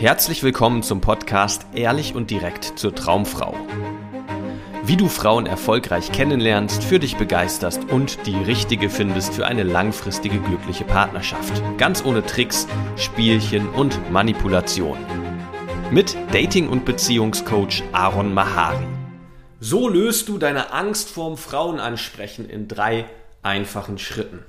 Herzlich willkommen zum Podcast Ehrlich und direkt zur Traumfrau. Wie du Frauen erfolgreich kennenlernst, für dich begeisterst und die richtige findest für eine langfristige glückliche Partnerschaft. Ganz ohne Tricks, Spielchen und Manipulation. Mit Dating- und Beziehungscoach Aaron Mahari. So löst du deine Angst vorm Frauenansprechen in drei einfachen Schritten.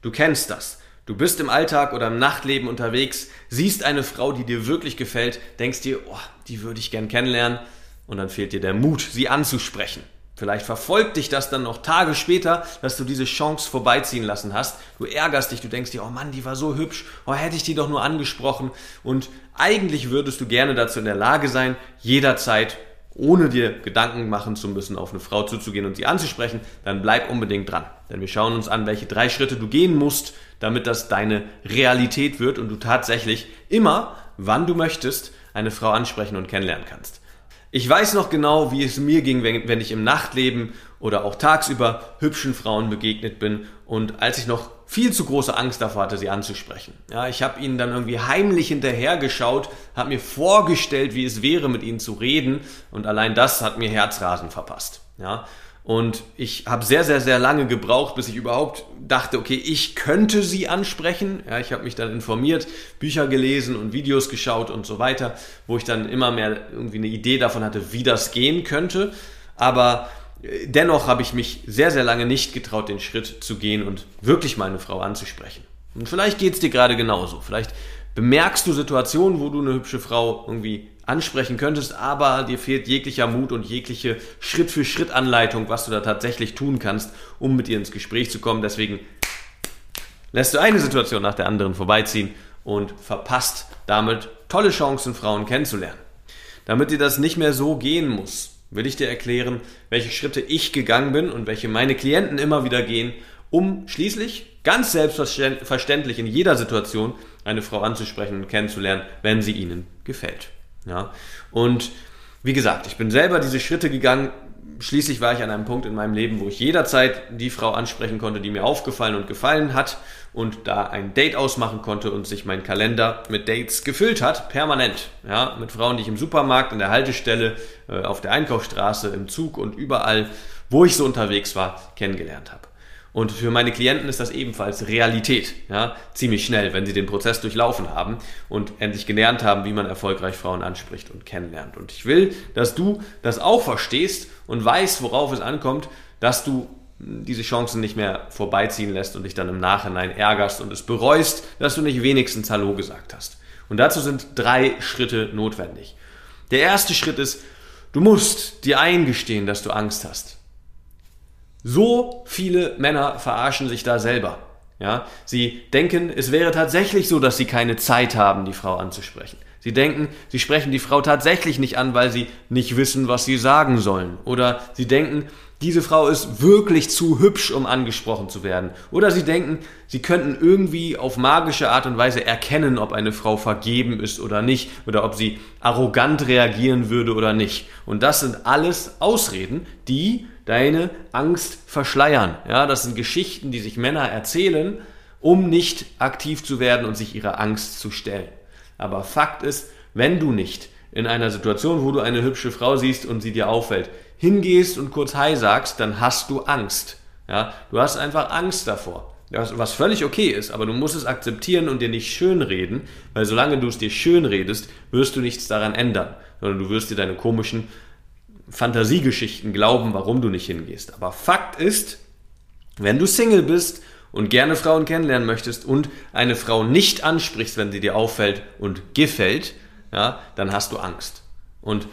Du kennst das. Du bist im Alltag oder im Nachtleben unterwegs, siehst eine Frau, die dir wirklich gefällt, denkst dir, oh, die würde ich gern kennenlernen und dann fehlt dir der Mut, sie anzusprechen. Vielleicht verfolgt dich das dann noch Tage später, dass du diese Chance vorbeiziehen lassen hast. Du ärgerst dich, du denkst dir, oh Mann, die war so hübsch, oh, hätte ich die doch nur angesprochen. Und eigentlich würdest du gerne dazu in der Lage sein, jederzeit ohne dir Gedanken machen zu müssen, auf eine Frau zuzugehen und sie anzusprechen, dann bleib unbedingt dran. Denn wir schauen uns an, welche drei Schritte du gehen musst, damit das deine Realität wird und du tatsächlich immer, wann du möchtest, eine Frau ansprechen und kennenlernen kannst. Ich weiß noch genau, wie es mir ging, wenn, wenn ich im Nachtleben oder auch tagsüber hübschen Frauen begegnet bin und als ich noch viel zu große Angst davor hatte, sie anzusprechen. Ja, ich habe ihnen dann irgendwie heimlich hinterhergeschaut, habe mir vorgestellt, wie es wäre, mit ihnen zu reden und allein das hat mir Herzrasen verpasst. Ja, und ich habe sehr, sehr, sehr lange gebraucht, bis ich überhaupt dachte, okay, ich könnte sie ansprechen. Ja, ich habe mich dann informiert, Bücher gelesen und Videos geschaut und so weiter, wo ich dann immer mehr irgendwie eine Idee davon hatte, wie das gehen könnte. Aber äh, dennoch habe ich mich sehr, sehr lange nicht getraut, den Schritt zu gehen und wirklich mal eine Frau anzusprechen. Und vielleicht geht es dir gerade genauso. Vielleicht bemerkst du Situationen, wo du eine hübsche Frau irgendwie ansprechen könntest, aber dir fehlt jeglicher Mut und jegliche Schritt-für-Schritt-Anleitung, was du da tatsächlich tun kannst, um mit ihr ins Gespräch zu kommen. Deswegen lässt du eine Situation nach der anderen vorbeiziehen und verpasst damit tolle Chancen, Frauen kennenzulernen. Damit dir das nicht mehr so gehen muss, will ich dir erklären, welche Schritte ich gegangen bin und welche meine Klienten immer wieder gehen, um schließlich ganz selbstverständlich in jeder Situation eine Frau anzusprechen und kennenzulernen, wenn sie ihnen gefällt. Ja? Und wie gesagt, ich bin selber diese Schritte gegangen. Schließlich war ich an einem Punkt in meinem Leben, wo ich jederzeit die Frau ansprechen konnte, die mir aufgefallen und gefallen hat und da ein Date ausmachen konnte und sich mein Kalender mit Dates gefüllt hat, permanent. Ja, mit Frauen, die ich im Supermarkt, in der Haltestelle, äh, auf der Einkaufsstraße, im Zug und überall, wo ich so unterwegs war, kennengelernt habe. Und für meine Klienten ist das ebenfalls Realität, ja, ziemlich schnell, wenn sie den Prozess durchlaufen haben und endlich gelernt haben, wie man erfolgreich Frauen anspricht und kennenlernt. Und ich will, dass du das auch verstehst und weißt, worauf es ankommt, dass du diese Chancen nicht mehr vorbeiziehen lässt und dich dann im Nachhinein ärgerst und es bereust, dass du nicht wenigstens Hallo gesagt hast. Und dazu sind drei Schritte notwendig. Der erste Schritt ist, du musst dir eingestehen, dass du Angst hast. So viele Männer verarschen sich da selber. Ja, sie denken, es wäre tatsächlich so, dass sie keine Zeit haben, die Frau anzusprechen. Sie denken, sie sprechen die Frau tatsächlich nicht an, weil sie nicht wissen, was sie sagen sollen. Oder sie denken, diese Frau ist wirklich zu hübsch, um angesprochen zu werden. Oder sie denken, sie könnten irgendwie auf magische Art und Weise erkennen, ob eine Frau vergeben ist oder nicht. Oder ob sie arrogant reagieren würde oder nicht. Und das sind alles Ausreden, die deine Angst verschleiern. Ja, das sind Geschichten, die sich Männer erzählen, um nicht aktiv zu werden und sich ihrer Angst zu stellen. Aber Fakt ist, wenn du nicht in einer Situation, wo du eine hübsche Frau siehst und sie dir auffällt, hingehst und kurz Hi sagst, dann hast du Angst. Ja, du hast einfach Angst davor. Was völlig okay ist, aber du musst es akzeptieren und dir nicht schönreden, weil solange du es dir schönredest, wirst du nichts daran ändern, sondern du wirst dir deine komischen Fantasiegeschichten glauben, warum du nicht hingehst. Aber Fakt ist, wenn du Single bist und gerne Frauen kennenlernen möchtest und eine Frau nicht ansprichst, wenn sie dir auffällt und gefällt, ja, dann hast du Angst. Und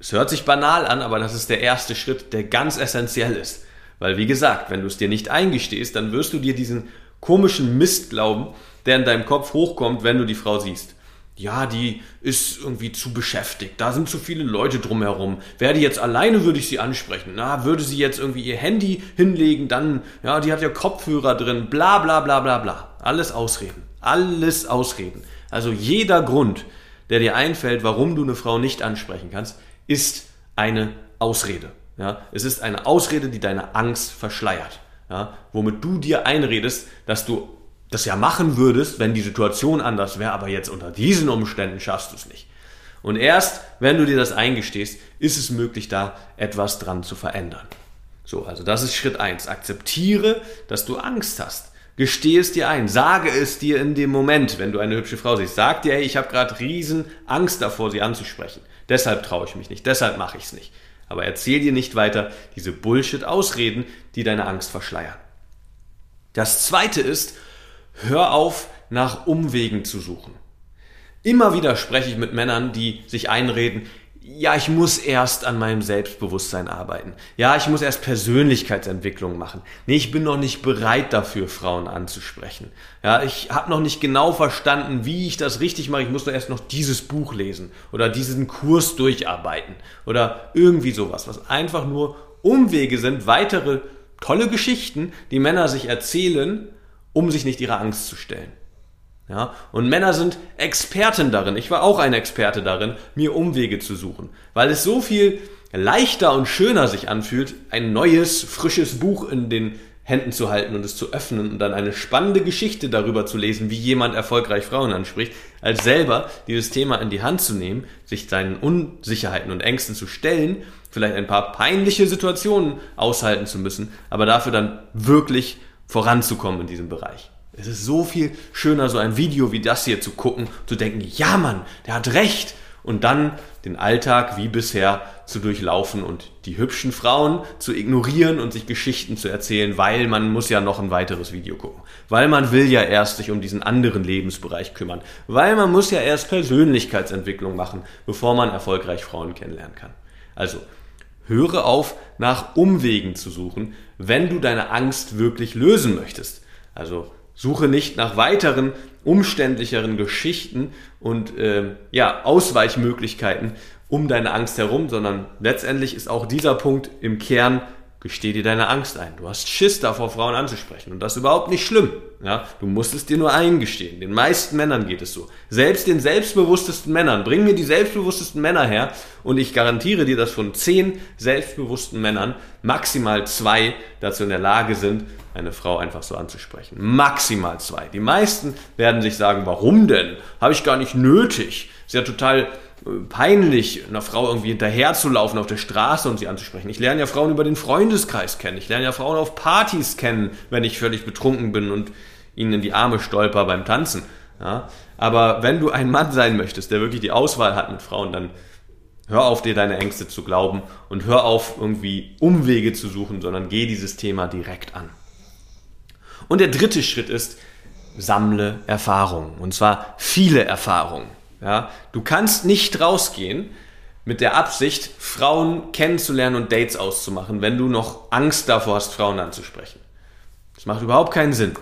es hört sich banal an, aber das ist der erste Schritt, der ganz essentiell ist. Weil, wie gesagt, wenn du es dir nicht eingestehst, dann wirst du dir diesen komischen Mist glauben, der in deinem Kopf hochkommt, wenn du die Frau siehst ja, die ist irgendwie zu beschäftigt, da sind zu viele Leute drumherum. Wäre die jetzt alleine, würde ich sie ansprechen. Na, würde sie jetzt irgendwie ihr Handy hinlegen, dann, ja, die hat ja Kopfhörer drin, bla bla bla bla bla. Alles Ausreden. Alles Ausreden. Also jeder Grund, der dir einfällt, warum du eine Frau nicht ansprechen kannst, ist eine Ausrede. Ja, es ist eine Ausrede, die deine Angst verschleiert. Ja, womit du dir einredest, dass du das ja machen würdest, wenn die Situation anders wäre, aber jetzt unter diesen Umständen schaffst du es nicht. Und erst, wenn du dir das eingestehst, ist es möglich, da etwas dran zu verändern. So, also das ist Schritt eins. Akzeptiere, dass du Angst hast. Gestehe es dir ein. Sage es dir in dem Moment, wenn du eine hübsche Frau siehst. Sag dir, hey, ich habe gerade riesen Angst davor, sie anzusprechen. Deshalb traue ich mich nicht. Deshalb mache ich es nicht. Aber erzähl dir nicht weiter diese Bullshit-Ausreden, die deine Angst verschleiern. Das zweite ist, hör auf, nach Umwegen zu suchen. Immer wieder spreche ich mit Männern, die sich einreden, ja, ich muss erst an meinem Selbstbewusstsein arbeiten. Ja, ich muss erst Persönlichkeitsentwicklung machen. Nee, ich bin noch nicht bereit dafür, Frauen anzusprechen. Ja, ich habe noch nicht genau verstanden, wie ich das richtig mache. Ich muss doch erst noch dieses Buch lesen oder diesen Kurs durcharbeiten oder irgendwie sowas, was einfach nur Umwege sind, weitere tolle Geschichten, die Männer sich erzählen, um sich nicht ihrer Angst zu stellen. Ja, und Männer sind Experten darin. Ich war auch ein Experte darin, mir Umwege zu suchen, weil es so viel leichter und schöner sich anfühlt, ein neues, frisches Buch in den Händen zu halten und es zu öffnen und dann eine spannende Geschichte darüber zu lesen, wie jemand erfolgreich Frauen anspricht, als selber dieses Thema in die Hand zu nehmen, sich seinen Unsicherheiten und Ängsten zu stellen, vielleicht ein paar peinliche Situationen aushalten zu müssen, aber dafür dann wirklich voranzukommen in diesem Bereich. Es ist so viel schöner, so ein Video wie das hier zu gucken, zu denken, ja Mann, der hat recht. Und dann den Alltag wie bisher zu durchlaufen und die hübschen Frauen zu ignorieren und sich Geschichten zu erzählen, weil man muss ja noch ein weiteres Video gucken. Weil man will ja erst sich um diesen anderen Lebensbereich kümmern. Weil man muss ja erst Persönlichkeitsentwicklung machen, bevor man erfolgreich Frauen kennenlernen kann. Also, höre auf, nach Umwegen zu suchen, wenn du deine Angst wirklich lösen möchtest. Also Suche nicht nach weiteren umständlicheren Geschichten und äh, ja, Ausweichmöglichkeiten um deine Angst herum, sondern letztendlich ist auch dieser Punkt im Kern Gesteh dir deine Angst ein. Du hast Schiss davor, Frauen anzusprechen. Und das ist überhaupt nicht schlimm. Ja, du musst es dir nur eingestehen. Den meisten Männern geht es so. Selbst den selbstbewusstesten Männern. Bring mir die selbstbewusstesten Männer her und ich garantiere dir, dass von zehn selbstbewussten Männern maximal zwei dazu in der Lage sind, eine Frau einfach so anzusprechen. Maximal zwei. Die meisten werden sich sagen, warum denn? Habe ich gar nicht nötig. Ist ja total peinlich, einer Frau irgendwie hinterherzulaufen auf der Straße und sie anzusprechen. Ich lerne ja Frauen über den Freundeskreis kennen. Ich lerne ja Frauen auf Partys kennen, wenn ich völlig betrunken bin und ihnen in die Arme stolper beim Tanzen. Ja? Aber wenn du ein Mann sein möchtest, der wirklich die Auswahl hat mit Frauen, dann hör auf, dir deine Ängste zu glauben und hör auf, irgendwie Umwege zu suchen, sondern geh dieses Thema direkt an. Und der dritte Schritt ist, sammle Erfahrungen. Und zwar viele Erfahrungen. Ja, du kannst nicht rausgehen mit der Absicht, Frauen kennenzulernen und Dates auszumachen, wenn du noch Angst davor hast, Frauen anzusprechen. Das macht überhaupt keinen Sinn.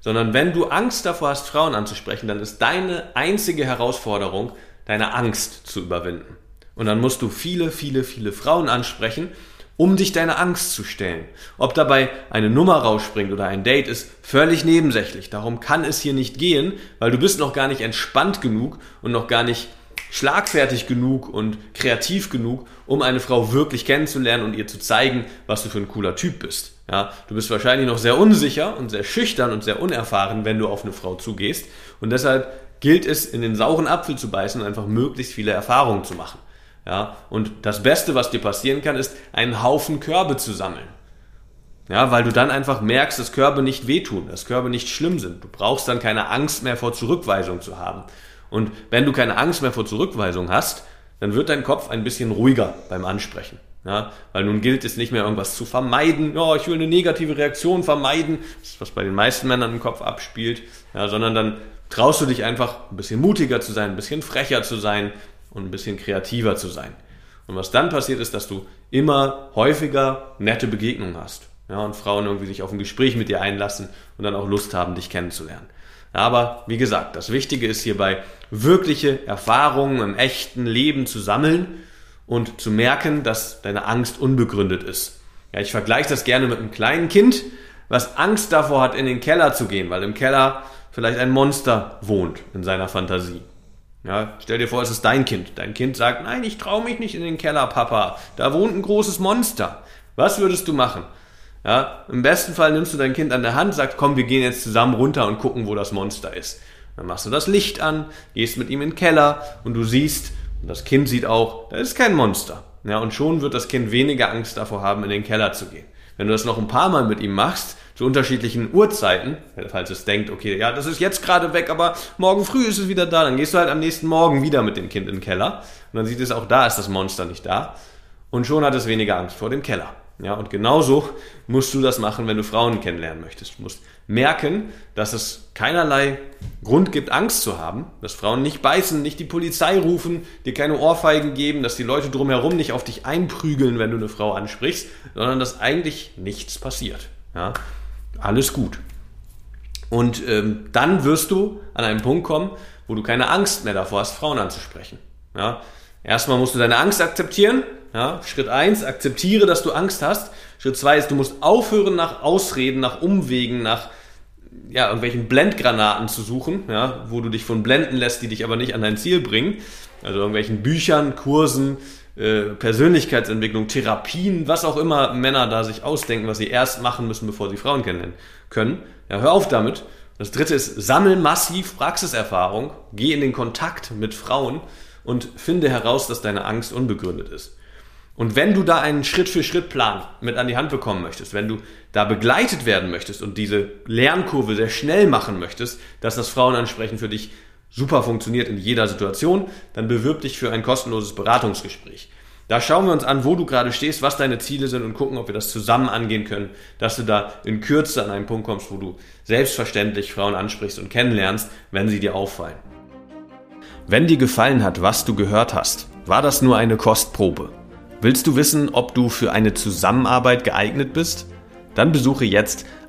Sondern wenn du Angst davor hast, Frauen anzusprechen, dann ist deine einzige Herausforderung, deine Angst zu überwinden. Und dann musst du viele, viele, viele Frauen ansprechen um dich deine Angst zu stellen. Ob dabei eine Nummer rausspringt oder ein Date ist völlig nebensächlich. Darum kann es hier nicht gehen, weil du bist noch gar nicht entspannt genug und noch gar nicht schlagfertig genug und kreativ genug, um eine Frau wirklich kennenzulernen und ihr zu zeigen, was du für ein cooler Typ bist. Ja, du bist wahrscheinlich noch sehr unsicher und sehr schüchtern und sehr unerfahren, wenn du auf eine Frau zugehst. Und deshalb gilt es, in den sauren Apfel zu beißen und einfach möglichst viele Erfahrungen zu machen. Ja, und das Beste, was dir passieren kann, ist, einen Haufen Körbe zu sammeln. Ja, weil du dann einfach merkst, dass Körbe nicht wehtun, dass Körbe nicht schlimm sind. Du brauchst dann keine Angst mehr vor Zurückweisung zu haben. Und wenn du keine Angst mehr vor Zurückweisung hast, dann wird dein Kopf ein bisschen ruhiger beim Ansprechen. Ja, weil nun gilt es nicht mehr irgendwas zu vermeiden. Ja, ich will eine negative Reaktion vermeiden, das ist, was bei den meisten Männern im Kopf abspielt, ja, sondern dann traust du dich einfach ein bisschen mutiger zu sein, ein bisschen frecher zu sein, und ein bisschen kreativer zu sein. Und was dann passiert ist, dass du immer häufiger nette Begegnungen hast. Ja, und Frauen irgendwie sich auf ein Gespräch mit dir einlassen und dann auch Lust haben, dich kennenzulernen. Aber wie gesagt, das Wichtige ist hierbei, wirkliche Erfahrungen im echten Leben zu sammeln und zu merken, dass deine Angst unbegründet ist. Ja, ich vergleiche das gerne mit einem kleinen Kind, was Angst davor hat, in den Keller zu gehen, weil im Keller vielleicht ein Monster wohnt in seiner Fantasie. Ja, stell dir vor, es ist dein Kind. Dein Kind sagt, nein, ich traue mich nicht in den Keller, Papa. Da wohnt ein großes Monster. Was würdest du machen? Ja, Im besten Fall nimmst du dein Kind an der Hand, sagst, komm, wir gehen jetzt zusammen runter und gucken, wo das Monster ist. Dann machst du das Licht an, gehst mit ihm in den Keller und du siehst, und das Kind sieht auch, da ist kein Monster. Ja, und schon wird das Kind weniger Angst davor haben, in den Keller zu gehen. Wenn du das noch ein paar Mal mit ihm machst, zu unterschiedlichen Uhrzeiten, falls es denkt, okay, ja, das ist jetzt gerade weg, aber morgen früh ist es wieder da, dann gehst du halt am nächsten Morgen wieder mit dem Kind in den Keller und dann sieht es auch da ist das Monster nicht da und schon hat es weniger Angst vor dem Keller. Ja, und genauso musst du das machen, wenn du Frauen kennenlernen möchtest. Du musst merken, dass es keinerlei Grund gibt, Angst zu haben, dass Frauen nicht beißen, nicht die Polizei rufen, dir keine Ohrfeigen geben, dass die Leute drumherum nicht auf dich einprügeln, wenn du eine Frau ansprichst, sondern dass eigentlich nichts passiert. Ja, alles gut. Und ähm, dann wirst du an einen Punkt kommen, wo du keine Angst mehr davor hast, Frauen anzusprechen. Ja, erstmal musst du deine Angst akzeptieren ja, Schritt eins: akzeptiere, dass du Angst hast. Schritt zwei ist, du musst aufhören, nach Ausreden, nach Umwegen, nach ja, irgendwelchen Blendgranaten zu suchen, ja, wo du dich von blenden lässt, die dich aber nicht an dein Ziel bringen. Also irgendwelchen Büchern, Kursen, äh, Persönlichkeitsentwicklung, Therapien, was auch immer Männer da sich ausdenken, was sie erst machen müssen, bevor sie Frauen kennenlernen können. Ja, hör auf damit. Das dritte ist, sammel massiv Praxiserfahrung, geh in den Kontakt mit Frauen und finde heraus, dass deine Angst unbegründet ist. Und wenn du da einen Schritt-für-Schritt-Plan mit an die Hand bekommen möchtest, wenn du da begleitet werden möchtest und diese Lernkurve sehr schnell machen möchtest, dass das Frauenansprechen für dich super funktioniert in jeder Situation, dann bewirb dich für ein kostenloses Beratungsgespräch. Da schauen wir uns an, wo du gerade stehst, was deine Ziele sind und gucken, ob wir das zusammen angehen können, dass du da in Kürze an einen Punkt kommst, wo du selbstverständlich Frauen ansprichst und kennenlernst, wenn sie dir auffallen. Wenn dir gefallen hat, was du gehört hast, war das nur eine Kostprobe. Willst du wissen, ob du für eine Zusammenarbeit geeignet bist? Dann besuche jetzt